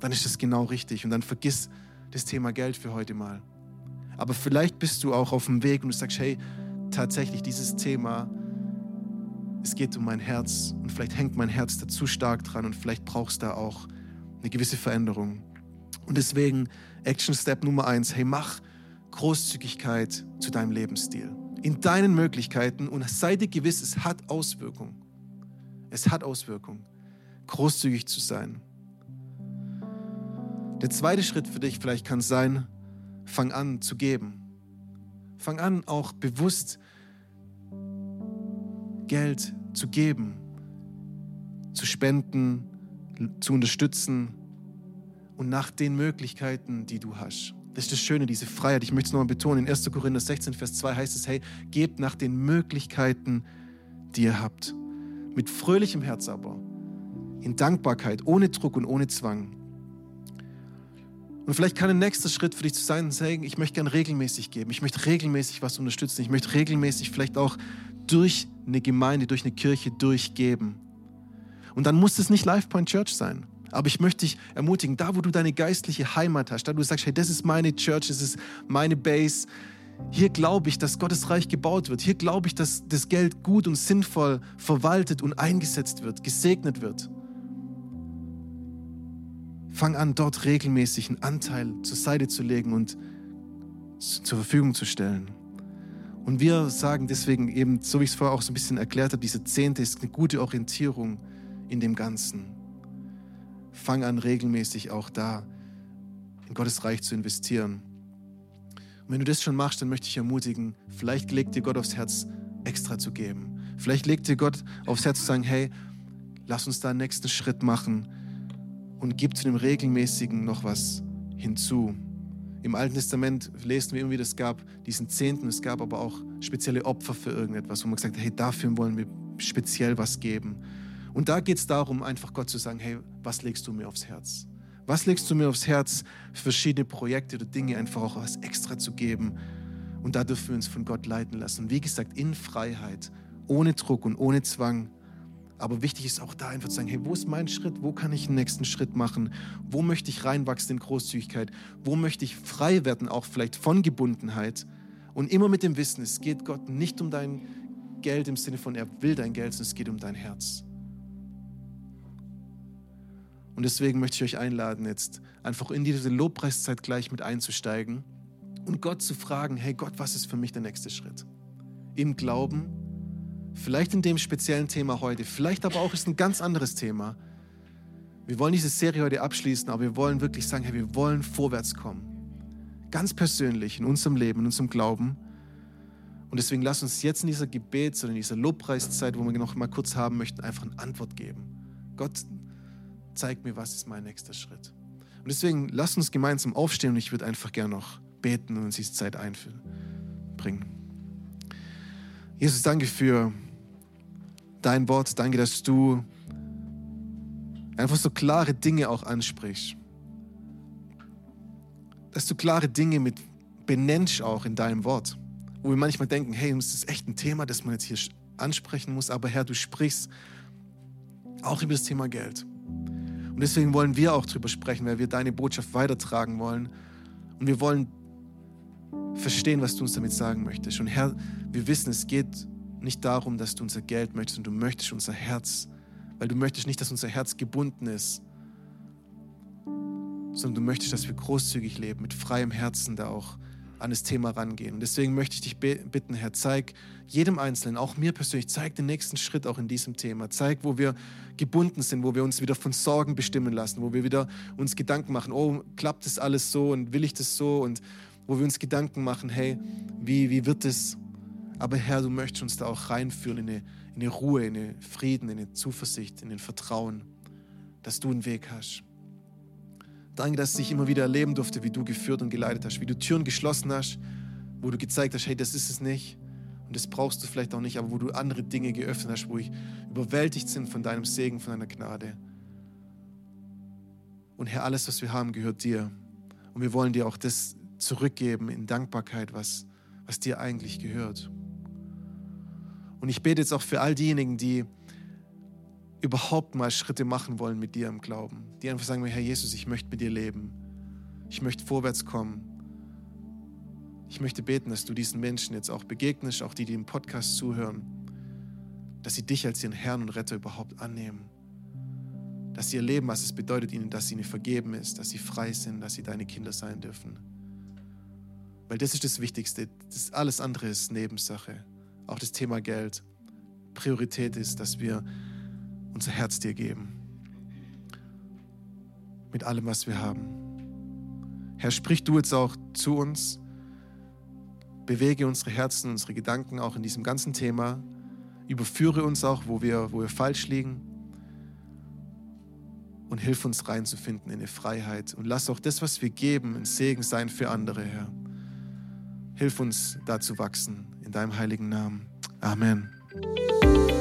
Dann ist das genau richtig. Und dann vergiss das Thema Geld für heute mal. Aber vielleicht bist du auch auf dem Weg und du sagst, hey, tatsächlich dieses Thema, es geht um mein Herz und vielleicht hängt mein Herz da zu stark dran und vielleicht brauchst du da auch eine gewisse Veränderung. Und deswegen Action Step Nummer eins, hey, mach Großzügigkeit zu deinem Lebensstil. In deinen Möglichkeiten und sei dir gewiss, es hat Auswirkungen. Es hat Auswirkungen, großzügig zu sein. Der zweite Schritt für dich vielleicht kann sein, fang an zu geben. Fang an auch bewusst Geld zu geben, zu spenden, zu unterstützen, und nach den Möglichkeiten, die du hast. Das ist das Schöne, diese Freiheit. Ich möchte es nochmal betonen. In 1. Korinther 16, Vers 2 heißt es, hey, gebt nach den Möglichkeiten, die ihr habt. Mit fröhlichem Herz aber. In Dankbarkeit, ohne Druck und ohne Zwang. Und vielleicht kann ein nächster Schritt für dich zu sein, sagen, ich möchte gern regelmäßig geben. Ich möchte regelmäßig was unterstützen. Ich möchte regelmäßig vielleicht auch durch eine Gemeinde, durch eine Kirche durchgeben. Und dann muss es nicht Life Point Church sein. Aber ich möchte dich ermutigen, da wo du deine geistliche Heimat hast, da du sagst, hey, das ist meine Church, das ist meine Base, hier glaube ich, dass Gottes Reich gebaut wird. Hier glaube ich, dass das Geld gut und sinnvoll verwaltet und eingesetzt wird, gesegnet wird. Fang an, dort regelmäßig einen Anteil zur Seite zu legen und zur Verfügung zu stellen. Und wir sagen deswegen eben, so wie ich es vorher auch so ein bisschen erklärt habe, diese Zehnte ist eine gute Orientierung in dem Ganzen. Fang an, regelmäßig auch da in Gottes Reich zu investieren. Und wenn du das schon machst, dann möchte ich ermutigen, vielleicht legt dir Gott aufs Herz, extra zu geben. Vielleicht legt dir Gott aufs Herz zu sagen, hey, lass uns da einen nächsten Schritt machen und gib zu dem Regelmäßigen noch was hinzu. Im Alten Testament lesen wir immer wieder, es gab diesen Zehnten, es gab aber auch spezielle Opfer für irgendetwas, wo man gesagt hat, hey, dafür wollen wir speziell was geben. Und da geht es darum, einfach Gott zu sagen, hey, was legst du mir aufs Herz? Was legst du mir aufs Herz, verschiedene Projekte oder Dinge einfach auch was extra zu geben? Und da dürfen wir uns von Gott leiten lassen. Und wie gesagt, in Freiheit, ohne Druck und ohne Zwang. Aber wichtig ist auch da einfach zu sagen, hey, wo ist mein Schritt? Wo kann ich den nächsten Schritt machen? Wo möchte ich reinwachsen in Großzügigkeit? Wo möchte ich frei werden, auch vielleicht von Gebundenheit? Und immer mit dem Wissen, es geht Gott nicht um dein Geld im Sinne von, er will dein Geld, sondern es geht um dein Herz. Und deswegen möchte ich euch einladen, jetzt einfach in diese Lobpreiszeit gleich mit einzusteigen und Gott zu fragen, hey Gott, was ist für mich der nächste Schritt? Im Glauben, vielleicht in dem speziellen Thema heute, vielleicht aber auch ist ein ganz anderes Thema. Wir wollen diese Serie heute abschließen, aber wir wollen wirklich sagen, hey, wir wollen vorwärts kommen. Ganz persönlich in unserem Leben, in unserem Glauben. Und deswegen lass uns jetzt in dieser Gebets- oder in dieser Lobpreiszeit, wo wir noch mal kurz haben möchten, einfach eine Antwort geben. Gott, zeig mir, was ist mein nächster Schritt. Und deswegen lass uns gemeinsam aufstehen und ich würde einfach gerne noch beten und uns diese Zeit einbringen. Jesus, danke für dein Wort. Danke, dass du einfach so klare Dinge auch ansprichst. Dass du klare Dinge mit benennst auch in deinem Wort. Wo wir manchmal denken, hey, das ist echt ein Thema, das man jetzt hier ansprechen muss. Aber Herr, du sprichst auch über das Thema Geld. Und deswegen wollen wir auch darüber sprechen, weil wir deine Botschaft weitertragen wollen. Und wir wollen verstehen, was du uns damit sagen möchtest. Und Herr, wir wissen, es geht nicht darum, dass du unser Geld möchtest und du möchtest unser Herz, weil du möchtest nicht, dass unser Herz gebunden ist, sondern du möchtest, dass wir großzügig leben, mit freiem Herzen da auch an das Thema rangehen. Und deswegen möchte ich dich bitten, Herr, zeig jedem Einzelnen, auch mir persönlich, zeig den nächsten Schritt auch in diesem Thema. Zeig, wo wir gebunden sind, wo wir uns wieder von Sorgen bestimmen lassen, wo wir wieder uns Gedanken machen, oh, klappt das alles so und will ich das so und wo wir uns Gedanken machen, hey, wie, wie wird es? Aber Herr, du möchtest uns da auch reinführen in eine, in eine Ruhe, in einen Frieden, in eine Zuversicht, in den Vertrauen, dass du einen Weg hast. Danke, dass ich immer wieder erleben durfte, wie du geführt und geleitet hast, wie du Türen geschlossen hast, wo du gezeigt hast, hey, das ist es nicht und das brauchst du vielleicht auch nicht, aber wo du andere Dinge geöffnet hast, wo ich überwältigt sind von deinem Segen, von deiner Gnade. Und Herr, alles, was wir haben, gehört dir. Und wir wollen dir auch das zurückgeben in Dankbarkeit, was, was dir eigentlich gehört. Und ich bete jetzt auch für all diejenigen, die überhaupt mal Schritte machen wollen mit dir im Glauben. Die einfach sagen, Herr Jesus, ich möchte mit dir leben. Ich möchte vorwärts kommen. Ich möchte beten, dass du diesen Menschen jetzt auch begegnest, auch die, die im Podcast zuhören, dass sie dich als ihren Herrn und Retter überhaupt annehmen. Dass sie erleben, was es bedeutet ihnen, dass ihnen vergeben ist, dass sie frei sind, dass sie deine Kinder sein dürfen. Weil das ist das Wichtigste. Das alles andere ist Nebensache. Auch das Thema Geld. Priorität ist, dass wir unser Herz dir geben. Mit allem, was wir haben. Herr, sprich du jetzt auch zu uns. Bewege unsere Herzen, unsere Gedanken auch in diesem ganzen Thema. Überführe uns auch, wo wir, wo wir falsch liegen. Und hilf uns reinzufinden in eine Freiheit. Und lass auch das, was wir geben, ein Segen sein für andere, Herr. Hilf uns da zu wachsen. In deinem heiligen Namen. Amen.